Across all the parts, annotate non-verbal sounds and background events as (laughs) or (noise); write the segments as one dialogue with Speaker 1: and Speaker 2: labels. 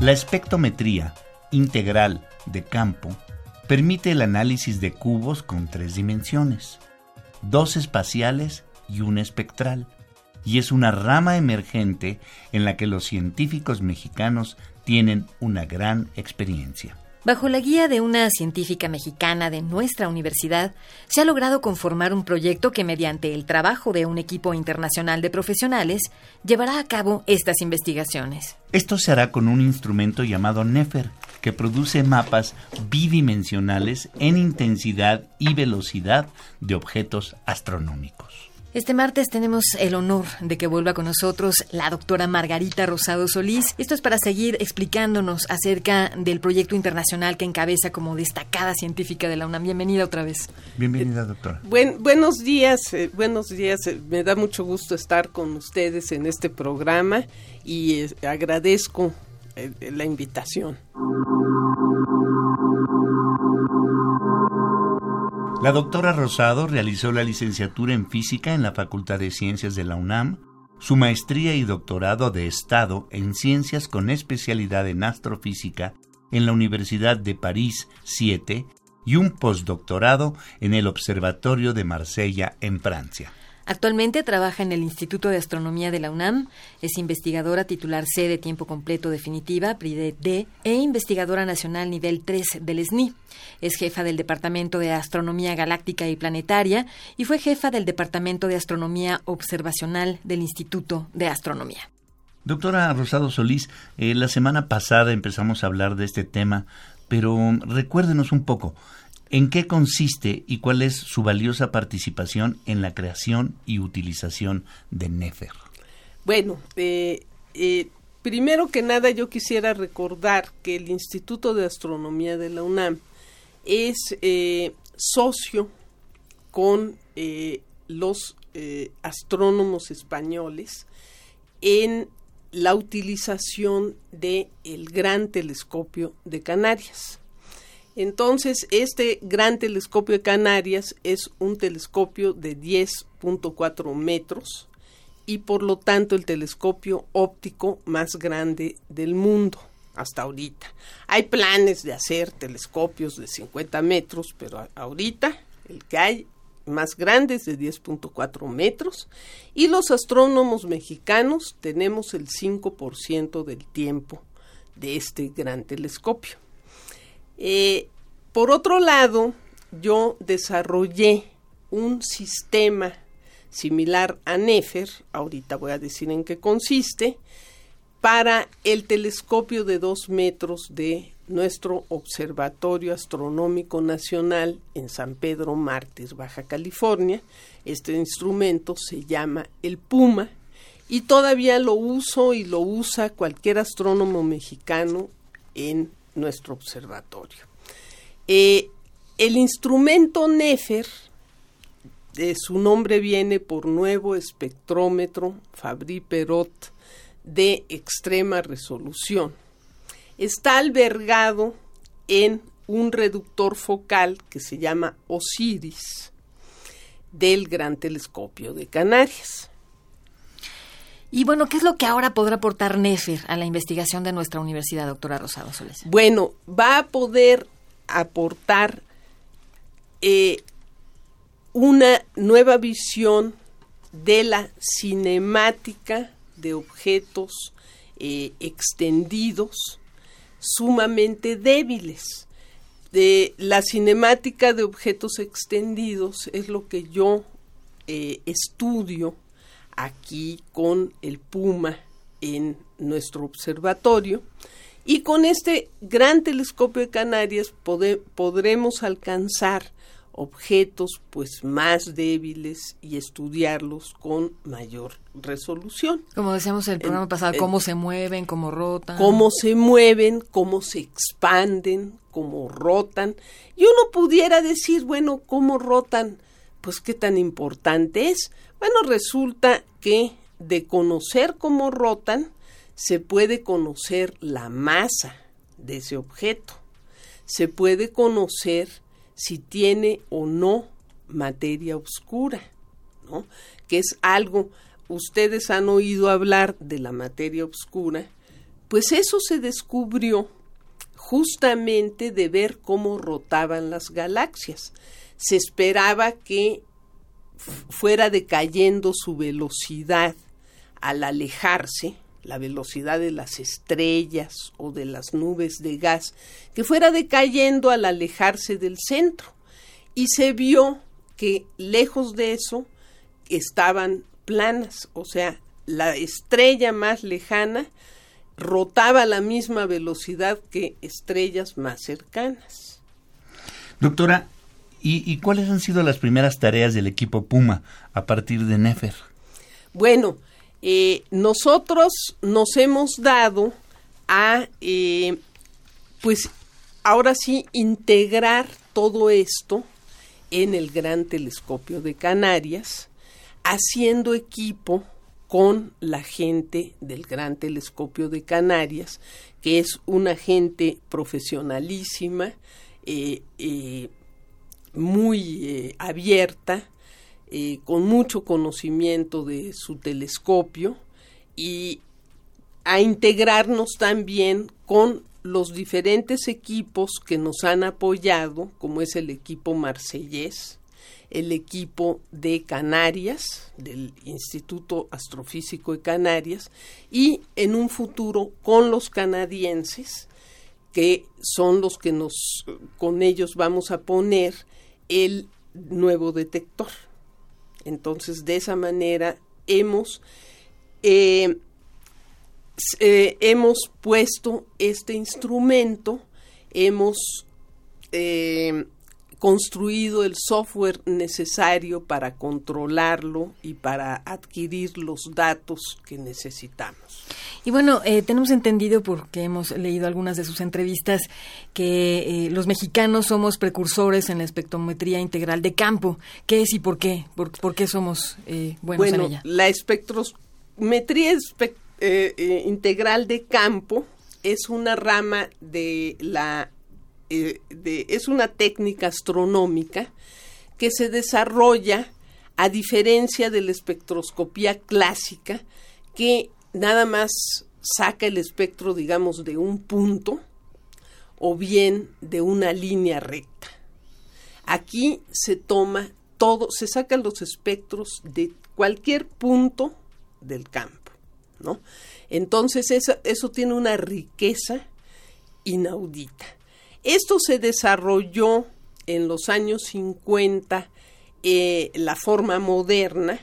Speaker 1: La espectrometría integral de campo permite el análisis de cubos con tres dimensiones, dos espaciales y una espectral, y es una rama emergente en la que los científicos mexicanos tienen una gran experiencia.
Speaker 2: Bajo la guía de una científica mexicana de nuestra universidad, se ha logrado conformar un proyecto que mediante el trabajo de un equipo internacional de profesionales llevará a cabo estas investigaciones.
Speaker 1: Esto se hará con un instrumento llamado NEFER, que produce mapas bidimensionales en intensidad y velocidad de objetos astronómicos.
Speaker 2: Este martes tenemos el honor de que vuelva con nosotros la doctora Margarita Rosado Solís. Esto es para seguir explicándonos acerca del proyecto internacional que encabeza como destacada científica de la UNAM. Bienvenida otra vez.
Speaker 1: Bienvenida, doctora.
Speaker 3: buenos días, eh, buenos días. Eh, me da mucho gusto estar con ustedes en este programa y eh, agradezco la invitación.
Speaker 1: La doctora Rosado realizó la licenciatura en física en la Facultad de Ciencias de la UNAM, su maestría y doctorado de Estado en Ciencias con especialidad en astrofísica en la Universidad de París 7 y un postdoctorado en el Observatorio de Marsella en Francia.
Speaker 2: Actualmente trabaja en el Instituto de Astronomía de la UNAM, es investigadora titular C de tiempo completo definitiva, PRIDE D, e investigadora nacional nivel 3 del SNI. Es jefa del Departamento de Astronomía Galáctica y Planetaria y fue jefa del Departamento de Astronomía Observacional del Instituto de Astronomía.
Speaker 1: Doctora Rosado Solís, eh, la semana pasada empezamos a hablar de este tema, pero recuérdenos un poco. ¿En qué consiste y cuál es su valiosa participación en la creación y utilización de Nefer?
Speaker 3: Bueno, eh, eh, primero que nada yo quisiera recordar que el Instituto de Astronomía de la UNAM es eh, socio con los astrónomos españoles en la utilización del el Gran Telescopio de Canarias. Entonces, este gran telescopio de Canarias es un telescopio de 10.4 metros y por lo tanto el telescopio óptico más grande del mundo hasta ahorita. Hay planes de hacer telescopios de 50 metros, pero ahorita el que hay más grande es de 10.4 metros y los astrónomos mexicanos tenemos el 5% del tiempo de este gran telescopio. Eh, por otro lado, yo desarrollé un sistema similar a Nefer, ahorita voy a decir en qué consiste, para el telescopio de dos metros de nuestro Observatorio Astronómico Nacional en San Pedro Mártir, Baja California. Este instrumento se llama el Puma y todavía lo uso y lo usa cualquier astrónomo mexicano en nuestro observatorio. Eh, el instrumento Nefer, de su nombre viene por nuevo espectrómetro Fabry-Perot de extrema resolución. Está albergado en un reductor focal que se llama Osiris del Gran Telescopio de Canarias.
Speaker 2: Y bueno, ¿qué es lo que ahora podrá aportar Nefer a la investigación de nuestra universidad, doctora Rosado Soles?
Speaker 3: Bueno, va a poder aportar eh, una nueva visión de la cinemática de objetos eh, extendidos sumamente débiles. De la cinemática de objetos extendidos es lo que yo eh, estudio aquí con el Puma en nuestro observatorio. Y con este gran telescopio de Canarias podremos alcanzar objetos pues más débiles y estudiarlos con mayor resolución.
Speaker 2: Como decíamos en el programa pasado, cómo se mueven, cómo rotan.
Speaker 3: Cómo se mueven, cómo se expanden, cómo rotan. Y uno pudiera decir, bueno, ¿cómo rotan? Pues qué tan importante es. Bueno, resulta que de conocer cómo rotan, se puede conocer la masa de ese objeto. Se puede conocer si tiene o no materia oscura, ¿no? Que es algo, ustedes han oído hablar de la materia oscura, pues eso se descubrió justamente de ver cómo rotaban las galaxias. Se esperaba que fuera decayendo su velocidad al alejarse, la velocidad de las estrellas o de las nubes de gas, que fuera decayendo al alejarse del centro. Y se vio que lejos de eso estaban planas, o sea, la estrella más lejana rotaba a la misma velocidad que estrellas más cercanas.
Speaker 1: Doctora, ¿y, cuáles han sido las primeras tareas del equipo Puma a partir de Nefer?
Speaker 3: Bueno, eh, nosotros nos hemos dado a, eh, pues, ahora sí, integrar todo esto en el Gran Telescopio de Canarias, haciendo equipo con la gente del Gran Telescopio de Canarias, que es una gente profesionalísima, eh, muy abierta, eh, con mucho conocimiento de su telescopio y a integrarnos también con los diferentes equipos que nos han apoyado, como es el equipo marsellés, el equipo de Canarias, del Instituto Astrofísico de Canarias, y en un futuro con los canadienses, que son los que nos, con ellos vamos a poner el nuevo detector. Entonces, de esa manera hemos, eh, eh, hemos puesto este instrumento, hemos eh, construido el software necesario para controlarlo y para adquirir los datos que necesitamos.
Speaker 2: Y bueno, eh, tenemos entendido, porque hemos leído algunas de sus entrevistas, que eh, los mexicanos somos precursores en la espectrometría integral de campo. ¿Qué es y por qué? ¿Por, qué somos eh, buenos
Speaker 3: en
Speaker 2: ella?
Speaker 3: La espectrometría integral de campo es una rama de la eh, es una técnica astronómica que se desarrolla a diferencia de la espectroscopía clásica que nada más saca el espectro, digamos, de un punto o bien de una línea recta. Aquí se toma todo, se sacan los espectros de cualquier punto del campo, ¿no? Entonces eso, tiene una riqueza inaudita. Esto se desarrolló en los años 50, eh, la forma moderna,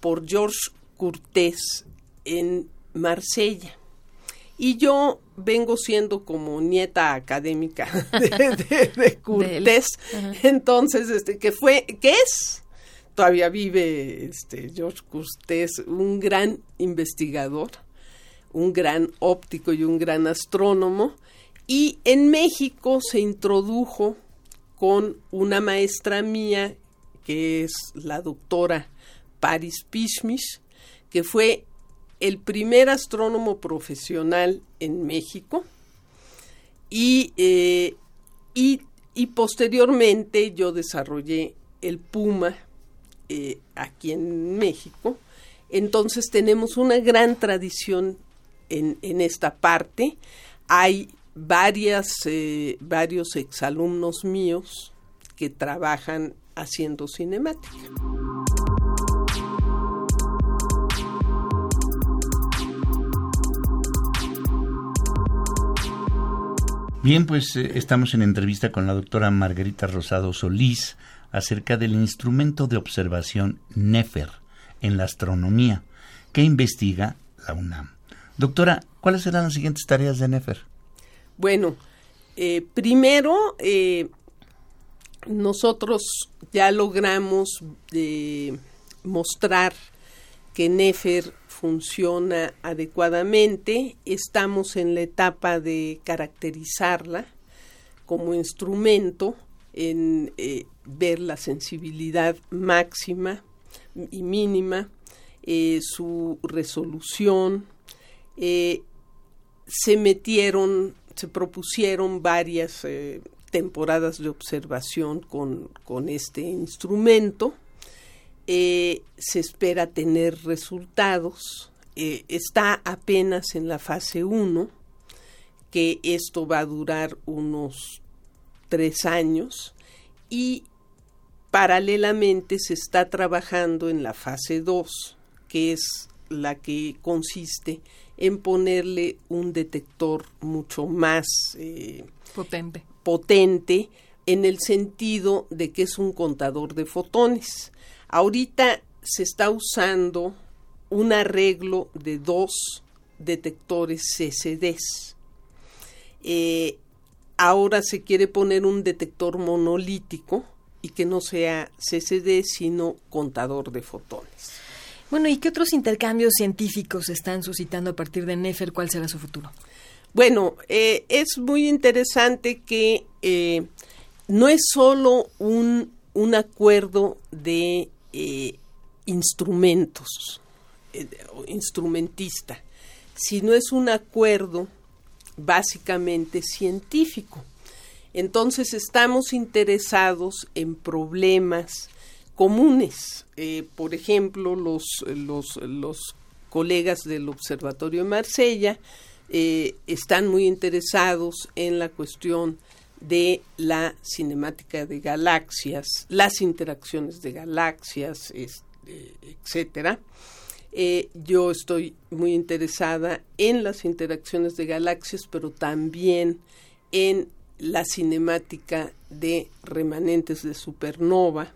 Speaker 3: por Georges Courtés en Marsella. Y yo vengo siendo como nieta académica (laughs) de, de, entonces, este, que fue, que es, todavía vive este, Georges Courtés, un gran investigador, un gran óptico y un gran astrónomo, y en México se introdujo con una maestra mía, que es la doctora Paris Pishmish, que fue el primer astrónomo profesional en México. Y, eh, y, posteriormente yo desarrollé el Puma eh, aquí en México. Entonces tenemos una gran tradición en, en esta parte. Hay varias, eh, varios exalumnos míos que trabajan haciendo cinemática.
Speaker 1: Bien, pues eh, estamos en entrevista con la doctora Margarita Rosado Solís acerca del instrumento de observación NEFER en la astronomía que investiga la UNAM. Doctora, ¿cuáles serán las siguientes tareas de NEFER?
Speaker 3: Bueno, eh, primero, eh, nosotros ya logramos eh, mostrar que Nefer funciona adecuadamente, estamos en la etapa de caracterizarla como instrumento, en eh, ver la sensibilidad máxima y mínima, eh, su resolución, se metieron, se propusieron varias temporadas de observación con, este instrumento. Eh, se espera tener resultados. Eh, está apenas en la fase 1, que esto va a durar unos tres años y paralelamente se está trabajando en la fase 2, que es la que consiste en ponerle un detector mucho más
Speaker 2: eh, potente
Speaker 3: potente en el sentido de que es un contador de fotones. Ahorita se está usando un arreglo de dos detectores CCDs. Eh, ahora se quiere poner un detector monolítico y que no sea CCD, sino contador de fotones.
Speaker 2: Bueno, ¿y qué otros intercambios científicos se están suscitando a partir de Nefer? ¿Cuál será su futuro?
Speaker 3: Bueno, eh, es muy interesante que eh, no es solo un, un acuerdo de eh, instrumentos, instrumentista, sino es un acuerdo básicamente científico. Entonces estamos interesados en problemas comunes. por ejemplo, los, los, los colegas del Observatorio de Marsella eh, están muy interesados en la cuestión de la cinemática de galaxias, las interacciones de galaxias, este, etcétera. Eh, yo estoy muy interesada en las interacciones de galaxias, pero también en la cinemática de remanentes de supernova,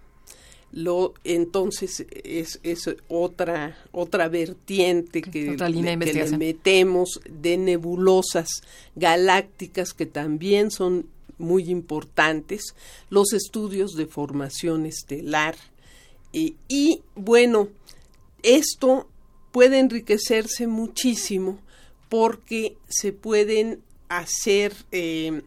Speaker 3: lo entonces es, es otra otra vertiente que, le metemos de nebulosas galácticas que también son muy importantes los estudios de formación estelar y bueno esto puede enriquecerse muchísimo porque se pueden hacer eh,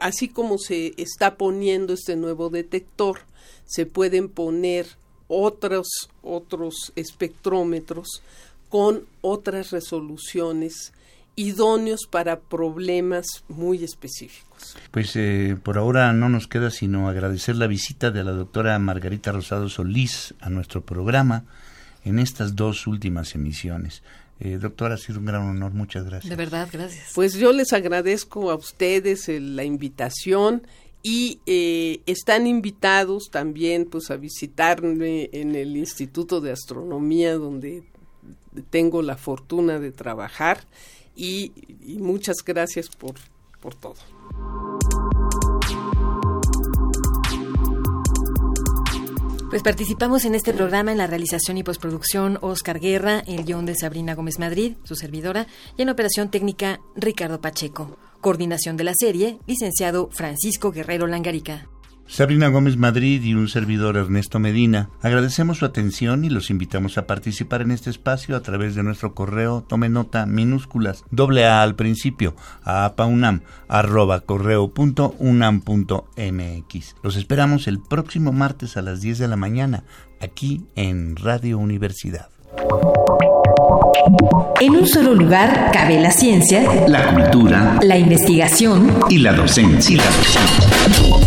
Speaker 3: así como se está poniendo este nuevo detector se pueden poner otros, otros espectrómetros con otras resoluciones idóneos para problemas muy específicos.
Speaker 1: Pues eh, por ahora no nos queda sino agradecer la visita de la doctora Margarita Rosado Solís a nuestro programa en estas dos últimas emisiones. Eh, doctora, ha sido un gran honor, muchas gracias.
Speaker 2: De verdad, gracias.
Speaker 3: Pues yo les agradezco a ustedes la invitación y eh, están invitados también pues a visitarme en el Instituto de Astronomía donde tengo la fortuna de trabajar y, muchas gracias por, por todo.
Speaker 2: Pues participamos en este programa en la realización y postproducción Oscar Guerra, el guion de Sabrina Gómez Madrid, su servidora, y en operación técnica Ricardo Pacheco. Coordinación de la serie, licenciado Francisco Guerrero Langarica.
Speaker 1: Sabrina Gómez Madrid y un servidor Ernesto Medina, agradecemos su atención y los invitamos a participar en este espacio a través de nuestro correo, tome nota, minúsculas, doble A al principio, a apaunam, arroba correo punto unam punto mx. Los esperamos el próximo martes a las 10 de la mañana, aquí en Radio Universidad.
Speaker 4: En un solo lugar cabe la ciencia,
Speaker 5: la cultura,
Speaker 4: la investigación
Speaker 5: y la docencia.